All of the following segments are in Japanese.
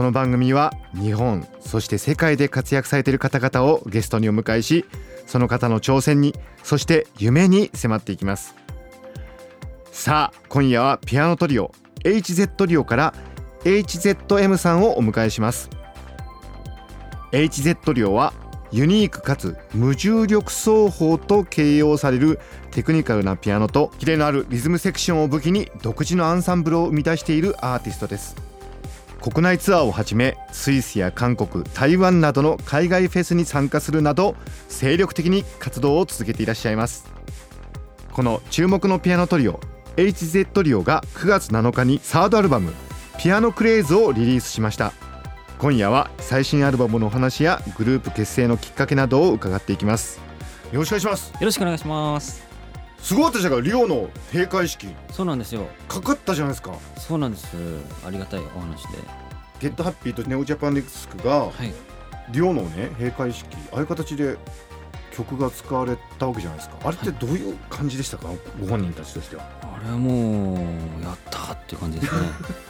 この番組は日本そして世界で活躍されている方々をゲストにお迎えしその方の挑戦にそして夢に迫っていきます。さあ今夜はピアノトリオ HZ リオから HZM さんをお迎えします。HZ リオはユニークかつ無重力奏法と形容されるテクニカルなピアノとキレのあるリズムセクションを武器に独自のアンサンブルを生み出しているアーティストです。国内ツアーをはじめスイスや韓国台湾などの海外フェスに参加するなど精力的に活動を続けていらっしゃいます。この注目のピアノトリオ HZ トリオが9月7日にサードアルバム「ピアノクレイズ」をリリースしました。今夜は最新アルバムのお話やグループ結成のきっかけなどを伺っていきます。よろしくお願いします。よろしくお願いします。すごかったじゃがリオの閉会式。そうなんですよ。かかったじゃないですか。そうなんです。ありがたいお話で。ゲットハッピーとネオジャパンディスクがはい。リオのね閉会式ああいう形で曲が使われたわけじゃないですか。あれってどういう感じでしたか、ご本人たちとしては。あれはもうやったーっていう感じですね。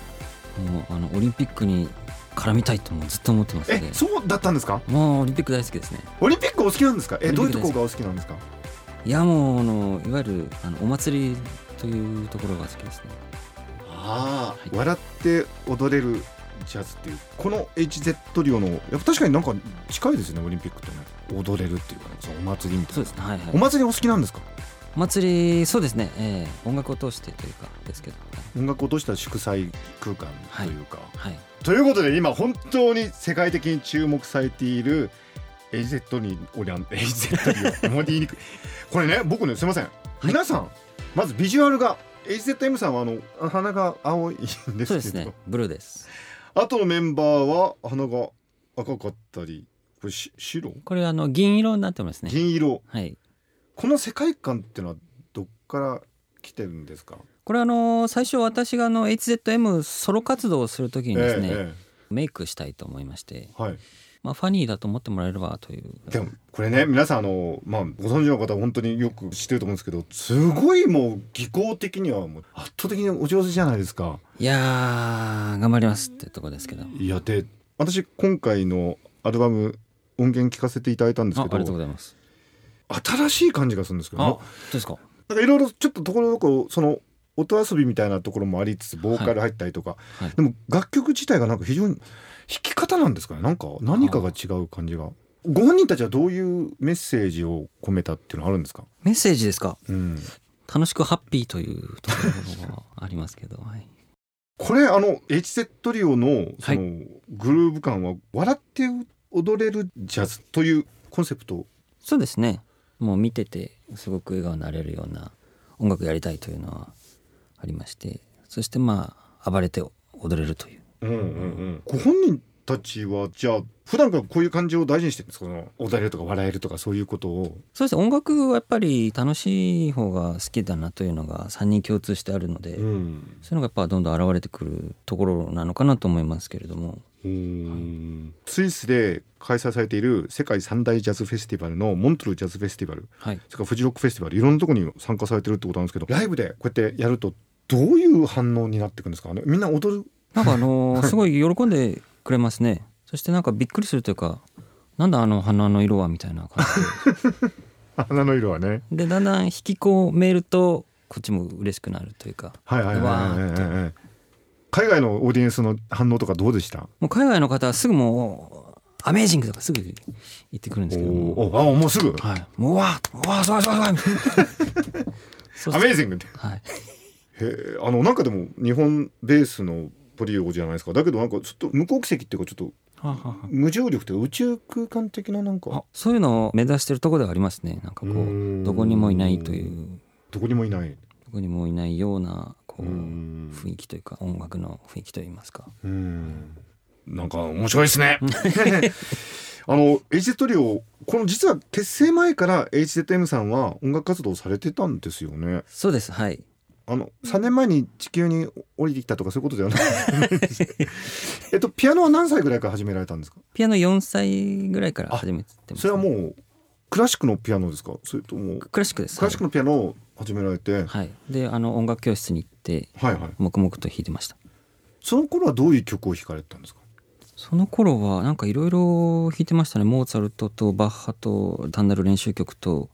もうあのオリンピックに絡みたいともずっと思ってますえねそうだったんですか？もうオリンピック大好きですね。オリンピックお好きなんですか？えどういうところがお好きなんですか？いやもうあのいわゆるあのお祭りというところが好きですね。ああ、はい。笑って踊れるジャズっていうこの HZ オのやっぱ確かになんか近いですねオリンピックとね。踊れるっていうかねそのお祭りみたいな。そうですね。はいはい。お祭りお好きなんですか？お祭りそうですね、えー音楽を通してというかですけど。音楽を通した祝祭空間というか、はい。ということで今本当に世界的に注目されている AZ にオリアン AZ にあまり言いにくい。これね僕ねすいません、皆さんまずビジュアルが AZM さんはあの鼻が青いんですけど。そうですね。ブルーです。あとのメンバーは鼻が赤かったりこれし白？これあの銀色になってますね。銀色。はい。この世界観っていうのはどっから来てるんですか？これあの最初私があの HZM ソロ活動をするときにですね、えメイクしたいと思いまして、えはいまあ、ファニーだと思ってもらえればという。でもこれね皆さんあのまあご存知の方は本当によく知ってると思うんですけどすごいもう技巧的にはもう圧倒的にお上手じゃないですか。いやー頑張りますってとこですけど。いやで私今回のアルバム音源聞かせていただいたんですけあありがとうごどざいます。新しい感じがするんですけどあなどうですか？なんかいろいろちょっとところどころその音遊びみたいなところもありつつボーカル入ったりとか、はい。でも楽曲自体がなんか非常に弾き方なんですかね。なんか何かが違う感じが。ご本人たちはどういうメッセージを込めたっていうのはあるんですか、メッセージですか？うん、楽しくハッピーというところがありますけど、はい、これあの HZ トリオのそはのグルーヴ感は笑って踊れるジャズというコンセプト？そうですね。もう見ててすごく笑顔になれるような音楽やりたいというのはありましてそしてまあ暴れて踊れるという。ご本人たちはじゃあ普段からこういう感じを大事にしてるんですか？踊れるとか笑えるとかそういうことを。そうです。ね音楽はやっぱり楽しい方が好きだなというのが3人共通してあるので、ん。そういうのがやっぱどんどん現れてくるところなのかなと思いますけれども。スイスで開催されている世界三大ジャズフェスティバルのモントルジャズフェスティバル。はい。それからフジロックフェスティバル。いろんなところに参加されてるってことなんですけどライブでこうやってやるとどういう反応になっていくんですかね？みんな踊る？なんかあのー すごい喜んでくれますね。そしてなんかびっくりするというかなんだあの花の色はみたいな感花 の色はね。じででだんだん引き込めるとこっちも嬉しくなるというか。はいはいはいはいはいうわーはい海外のオーディエンスの反応とかどうでした？もう海外の方はすぐもう「アメージング」とかすぐ言ってくるんですけど。もおおあもうすぐ？はい。もううわうわすごいすごいすごい。みたいなそうアメージングって。はいへえあのなんかでも日本ベースのトリオじゃないですか。だけどなんかちょっと無国籍っていうかちょっと無重力というか宇宙空間的ななんあかそういうのを目指してるところではありますね。なんかこうどこにもいないという。どこにもいない。どこにもいないようなこううん。雰囲気というか音楽の雰囲気といいますか。うん。なんか面白いですね。あの HZ リオこの実は結成前から HZM さんは音楽活動をされてたんですよね。そうですはいあの3年前に地球に降りてきたとかそういうことではない。えっとピアノは何歳ぐらいから始められたんですか？ピアノ4歳ぐらいから始めてます、それはもうクラシックのピアノですか？それともクラシックです。クラシックのピアノを始められて、はい、はい、であの音楽教室に行ってはい黙々と弾いてました。その頃はどういう曲を弾かれてたんですか？その頃はなんかいろいろ弾いてましたね。モーツァルトとバッハと単なる練習曲と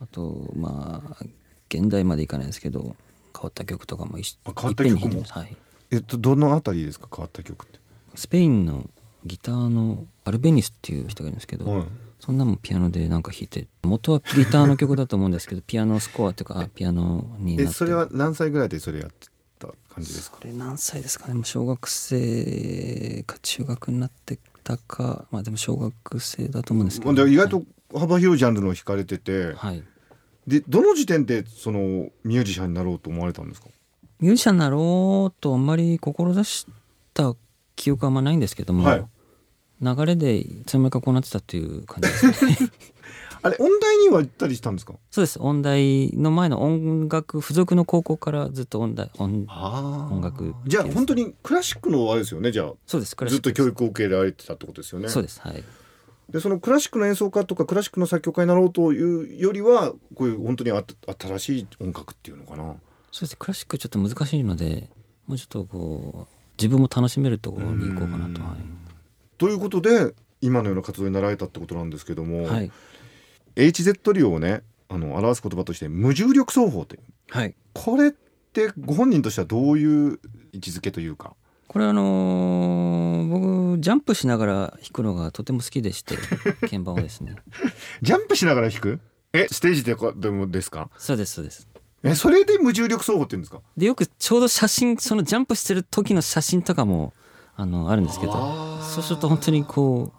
あとまあ現代までいかないですけど。変わった曲とかも一あ変わった曲も？はい、えっとどのあたりですか？変わった曲って。スペインのギターのアルベニスっていう人がいるんですけど、はい。そんなもんピアノでなんか弾いて元はギターの曲だと思うんですけど ピアノスコアというかピアノになってえそれは何歳ぐらいでそれやってた感じですか？これ何歳ですかね？もう小学生か中学になってたかまあでも小学生だと思うんですけど、で意外と幅広いジャンルの弾かれてて、はいでどの時点でそのミュージシャンになろうと思われたんですか？ミュージシャンになろうとあんまり志した記憶はあんまないんですけども、はい。流れでいつの間にかこうなってたっていう感じですね。あれ音大には行ったりしたんですか？そうです。音大の前の音楽付属の高校からずっと音大音あ音楽じゃあ本当にクラシックのあれですよね。じゃそうです。ずっと教育を受けられてたってことですよね。そうです。はいでそのクラシックの演奏家とかクラシックの作曲家になろうというよりはこういう本当に新しい音楽っていうのかな。そうですね。クラシックちょっと難しいのでもうちょっとこう自分も楽しめるところに行こうかなと。はい。ということで今のような活動になられたってことなんですけども、はい。HZ 量をねあの表す言葉として無重力奏法という。はい。これってご本人としてはどういう位置づけというか？これあのー僕ジャンプしながら弾くのがとても好きでして 鍵盤をですね。ジャンプしながら弾く？えステージでこでもですか？そうですそうです。えそれで無重力奏法って言うんですか？でよくちょうど写真そのジャンプしてる時の写真とかもあのあるんですけどそうすると本当にこ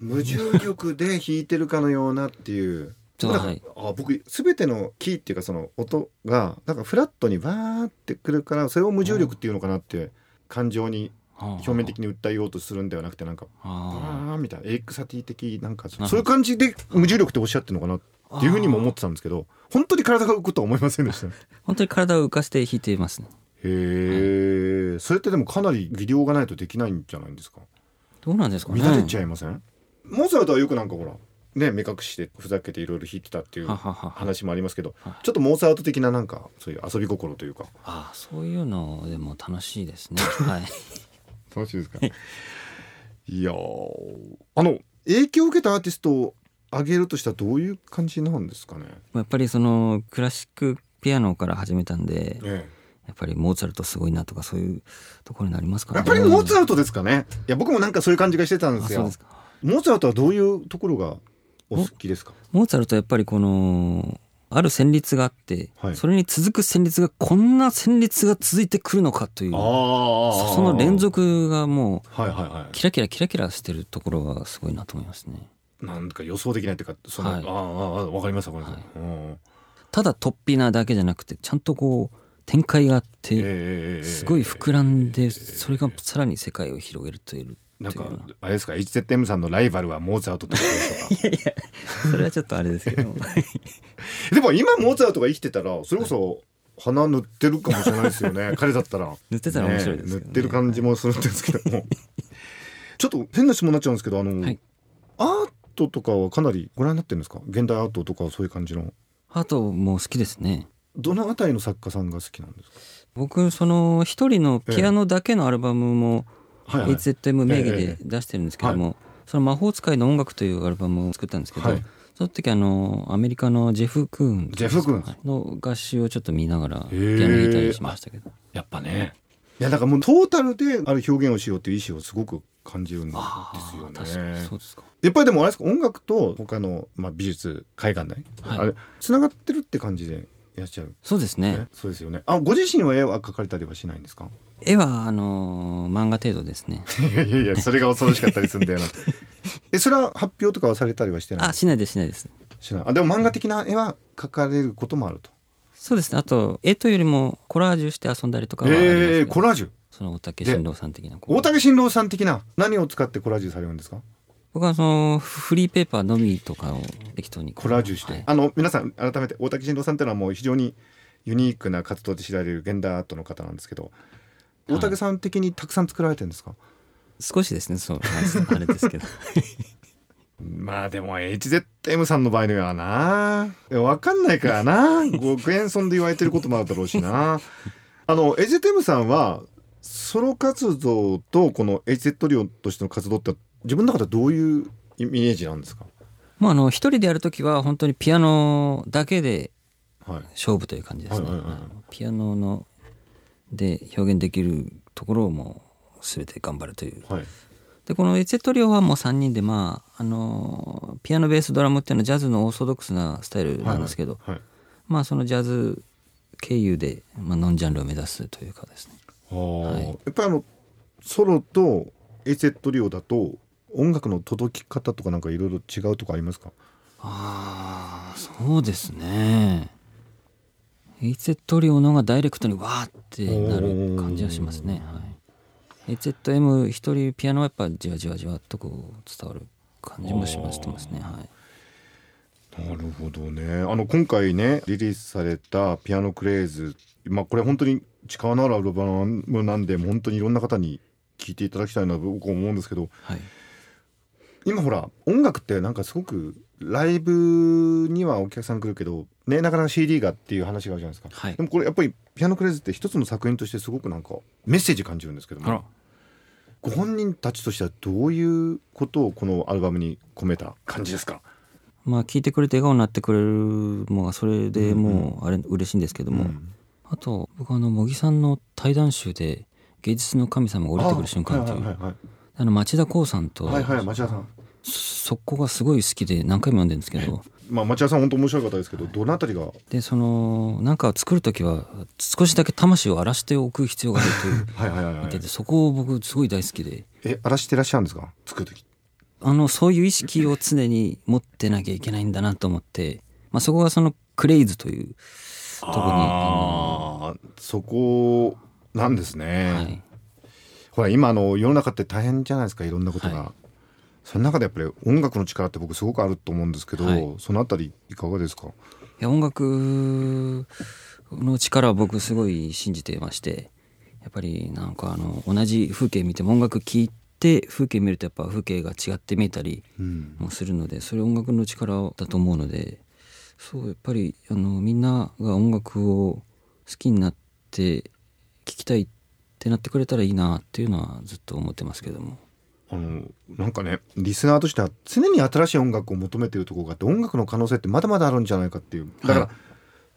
無重力で弾いてるかのようなっていう。はい。あ僕全てのキーっていうかその音がなんかフラットにバーってくるからそれを無重力っていうのかなって感情にう表面的に訴えようとするんではなくてなんかあ。バーンみたいな。エリックサティ的なんかそういう感じで無重力っておっしゃってるのかなっていうふうにも思ってたんですけど本当に体が浮くとは思いませんでした 本当に体を浮かして弾いていますね。えそれってでもかなり技量がないとできないんじゃないんですか？どうなんですかね。乱れちゃいません？モーツァルトはよくなんかほらね目隠してふざけていろいろ弾いてたっていう話もありますけどはい。ちょっとモーツァルト的ななんかそういう遊び心というか。ああそういうのでも楽しいですね。はい。楽しいですか？いやーあの影響を受けたアーティストを挙げるとしたらどういう感じなんですかね、やっぱりそのクラシックピアノから始めたんでえやっぱりモーツァルトすごいなとかそういうところになりますかえ、やらっぱりモーツァルルトですかね？いや僕もなんかそういう感じがしてたんですよ。すか。モーツァルトはどういうところがお好きですか？モーツァルトはやっぱりこのある旋律があって、はい。それに続く旋律がこんな旋律が続いてくるのかというあそその連続がもうはいはいはキラキラキラキラしてるところがすごいなと思いますね。いなんか予想できないっていうかその、はい。ああわかりましたわかりまはい。した、だ突飛なだけじゃなくてちゃんとこう展開があっええてええすごい膨らんでそれがさらに世界を広げるというなんかあれですか？HZM さんのライバルはモーツァルトとでしょうか それはちょっとあれですけど でも今モーツァルトが生きてたらそれこそ鼻塗ってるかもしれないですよね。彼だったら。塗ってたら面白いですけどね。塗ってる感じもするんですけども。ちょっと変な質問になっちゃうんですけどあの、はい。アートとかはかなりご覧になってるんですか？現代アートとかそういう感じの。あともう好きですね。どのあたりの作家さんが好きなんですか？僕その一人のピアノだけのアルバムもはいはい HZM 名義えで出してるんですけども、その魔法使いの音楽というアルバムを作ったんですけど、はい。その時あのアメリカのジェフ・クーン。ジェフクーン。の合集をちょっと見ながらピアノ弾いたりしましたけど。やっぱね。いやだからもうトータルである表現をしようっていう意思をすごく感じるんですよあー確かにねそうですか。やっぱりでもあれですか音楽と他の、まあ、美術絵画ね、はい。あれつながってるって感じでいらっしゃる、そうですね。ね、そうですよね。あご自身は絵は描かれたりはしないんですか？絵はあの漫画程度ですね。いやいやそれが恐ろしかったりするんだよな。えそれは発表とかはされたりはしてない？あしないですしないです。しない。あでも漫画的な絵は描かれることもあると。そうですね。あと絵というよりもコラージュして遊んだりとかはあえー、コラージュ？その大竹新郎さん的な大竹新郎さん的な何を使ってコラージュされるんですか？僕はそのフリーペーパーのみとかを適当にコラージュして、はい。あの皆さん改めて大竹新郎さんっていうのはもう非常にユニークな活動で知られる現代アートの方なんですけど大竹さん的にたくさん作られてるんですか、少しですねそうあれですけど。まあでも HZM さんの場合にはな。いやわかんないからな。極演村で言われてることもあるだろうしな。あの HZM さんはソロ活動とこの HZ オとしての活動って自分の中ではどういうイメージなんですか？まああの一人でやるときは本当にピアノだけではい。勝負という感じですね、ピアノので表現できるところをもう全て頑張るという。はい。でこのエチェトリオはもう3人でまああのピアノベースドラムっていうのはジャズのオーソドックスなスタイルなんですけど、はいまあそのジャズ経由で、まあ、ノンジャンルを目指すというかですね。はいい。やっぱりあのソロと HZ トリオだと音楽の届き方とかなんかいろいろ違うとこありますか？ああそうですね。エチェトリオの方がダイレクトにわーってなる感じはしますね。はい。HZM 一人ピアノはやっぱじわじわじわっとこう伝わる感じもしましてますね。はい。なるほどね。あの今回ねリリースされた「ピアノクレイズ」まあこれ本当に力のあるアルバムなんで本当にいろんな方に聴いていただきたいなと僕は思うんですけどはい今ほら音楽ってなんかすごくライブにはお客さん来るけどねなかなか CD がっていう話があるじゃないですか、はい。でもこれやっぱりピアノクレイズって一つの作品としてすごくなんかメッセージ感じるんですけどもご本人たちとしてはどういうことをこのアルバムに込めた感じですか？まあ聞いてくれて笑顔になってくれるのがそれでもうあれ嬉しいんですけども、うん。あと僕あの茂木さんの対談集で芸術の神様が降りてくる瞬間という。あの町田光さんと、はいはいはい町田さんそこがすごい好きで何回も読んでるんですけど。まあ町田さん本当面白い方ですけどどのあたりが？でそのなんかを作る時は少しだけ魂を荒らしておく必要があるという はいはいはいはい。そこを僕すごい大好きで。え荒らしてらっしゃるんですか？作る時。あのそういう意識を常に持ってなきゃいけないんだなと思って、まあ、そこがそのクレイズというとこにあああそこなんですね、のはい。ほら今あの世の中って大変じゃないですかいろんなことが、はその中でやっぱり音楽の力って僕すごくあると思うんですけど、はい。そのあたりいかがですか？いや音楽の力は僕すごい信じてましてやっぱりなんかあの同じ風景見ても音楽聴いて風景見るとやっぱ風景が違って見えたりうん。もするのでそれ音楽の力だと思うのでそうやっぱりあのみんなが音楽を好きになって聴きたいってなってくれたらいいなっていうのはずっと思ってますけどもあのなんかねリスナーとしては常に新しい音楽を求めているところがあって音楽の可能性ってまだまだあるんじゃないかっていう。だから、はい。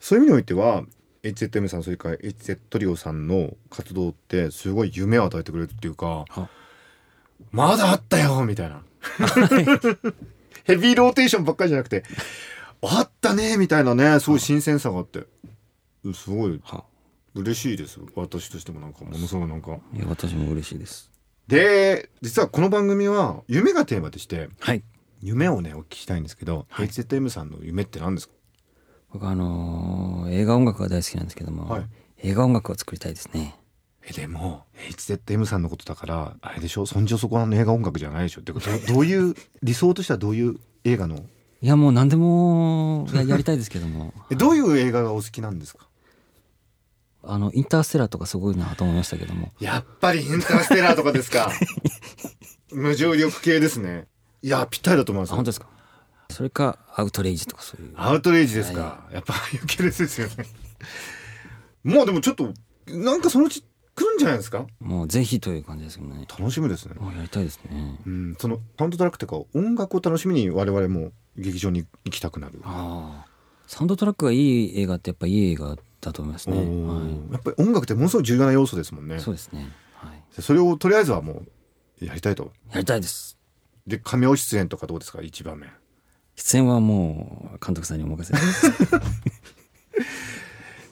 そういう意味においては HZM さんそれから HZ トリオさんの活動ってすごい夢を与えてくれるっていうかはまだあったよみたいな。ヘビーローテーションばっかりじゃなくてあったねみたいなねすごい新鮮さがあって。すごいは嬉しいです。私としてもなんかものすごいなんか。いや私も嬉しいですで実はこの番組は夢がテーマでしてはい。夢をねお聞きしたいんですけど、はい。HZM さんの夢って何ですか？僕あのー映画音楽が大好きなんですけども、はい。映画音楽を作りたいですね。えでも HZM さんのことだからあれでしょ？そんじょそこらの映画音楽じゃないでしょってこと？どういう 理想としてはどういう映画の？いやもう何でもややりたいですけども。えどういう映画がお好きなんですか？あのインターステラーとかすごいなと思いましたけども。やっぱりインターステラーとかですか。無重力系ですね。いやぴったりだと思いますあ本当ですか？それかアウトレイジとかそういう。アウトレイジですか、やっぱああいう系列ですよね。もうでもちょっとなんかそのうち来るんじゃないですか？もうぜひという感じですけどね。楽しみですね。やりたいですね。うん、そのサウンドトラックというか音楽を楽しみに我々も劇場に行きたくなる。ああサウンドトラックがいい映画ってやっぱいい映画だと思いますね、はやっぱり音楽ってものすごい重要な要素ですもんねい、。そうですね、はい、それをとりあえずはもうやりたいと。やりたいですで cameo 出演とかどうですか？一番目。出演はもう監督さんにお任せ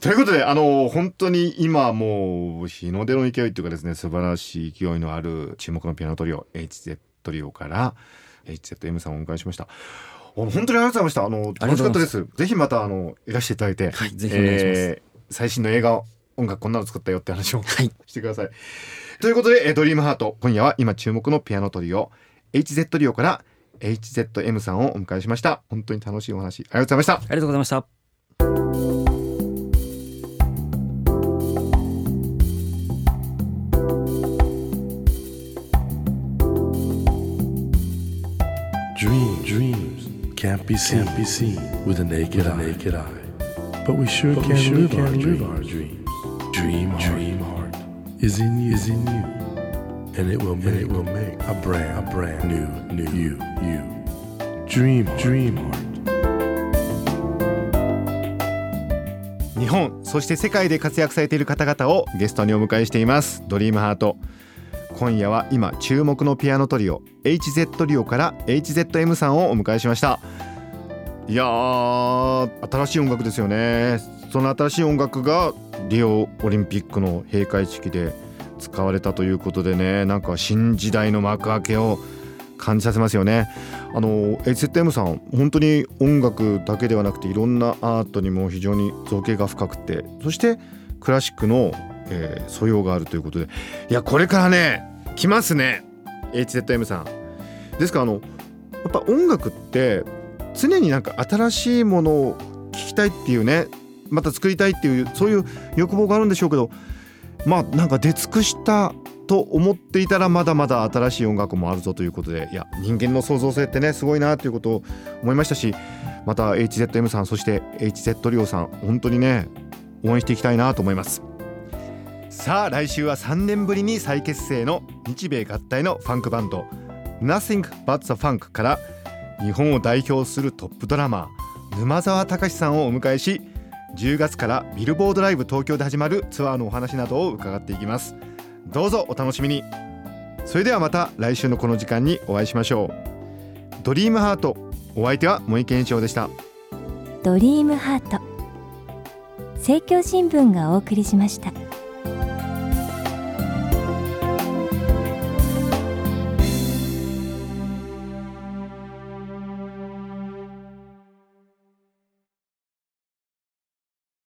ということであの本当に今もう日の出の勢いというかですね素晴らしい勢いのある注目のピアノトリオ HZ トリオから HZM さんをお迎えしました。本当にありがとうございました。あの楽しかったです。ぜひまたあのいらしていただいて。はいぜひお願いします。ー最新の映画音楽こんなの作ったよって話をはい。してください。ということでえードリームハート今夜は今注目のピアノトリオ HZ リオから HZM さんをお迎えしました。本当に楽しいお話ありがとうございました。ありがとうございました。Can't be seen, can't be seen with the naked, eye. naked eye. But we sure But can, we sure live, can our live dreams. our dreams. Dream, dream heart is in you, is in you, and it will make, it will make a brand, a brand new, new you, you. Dream, dream heart. 日本そして世界で活躍されている方々をゲストにお迎えしていますドリームハート今夜は今注目のピアノトリオ HZ リオから HZM さんをお迎えしました。いやー新しい音楽ですよね。その新しい音楽がリオオリンピックの閉会式で使われたということでねなんか新時代の幕開けを感じさせますよね。あの HZM さん本当に音楽だけではなくていろんなアートにも非常に造形が深くてそしてクラシックの、えー素養があるということで。いやこれからね来ますね。HZM さん。ですからあのやっぱ音楽って常になんか新しいものを聴きたいっていうねまた作りたいっていうそういう欲望があるんでしょうけどまあなんか出尽くしたと思っていたらまだまだ新しい音楽もあるぞということでいや人間の創造性ってねすごいなということを思いましたしまた HZM さんそして HZ リオさん本当にね応援していきたいなと思います。さあ来週は3年ぶりに再結成の日米合体のファンクバンド Nothing But the Funk から日本を代表するトップドラマー沼澤隆さんをお迎えし10月からビルボードライブ東京で始まるツアーのお話などを伺っていきます。どうぞお楽しみに。それではまた来週のこの時間にお会いしましょう。ドリームハートお相手は森健一郎でした。ドリームハート政教新聞がお送りしました。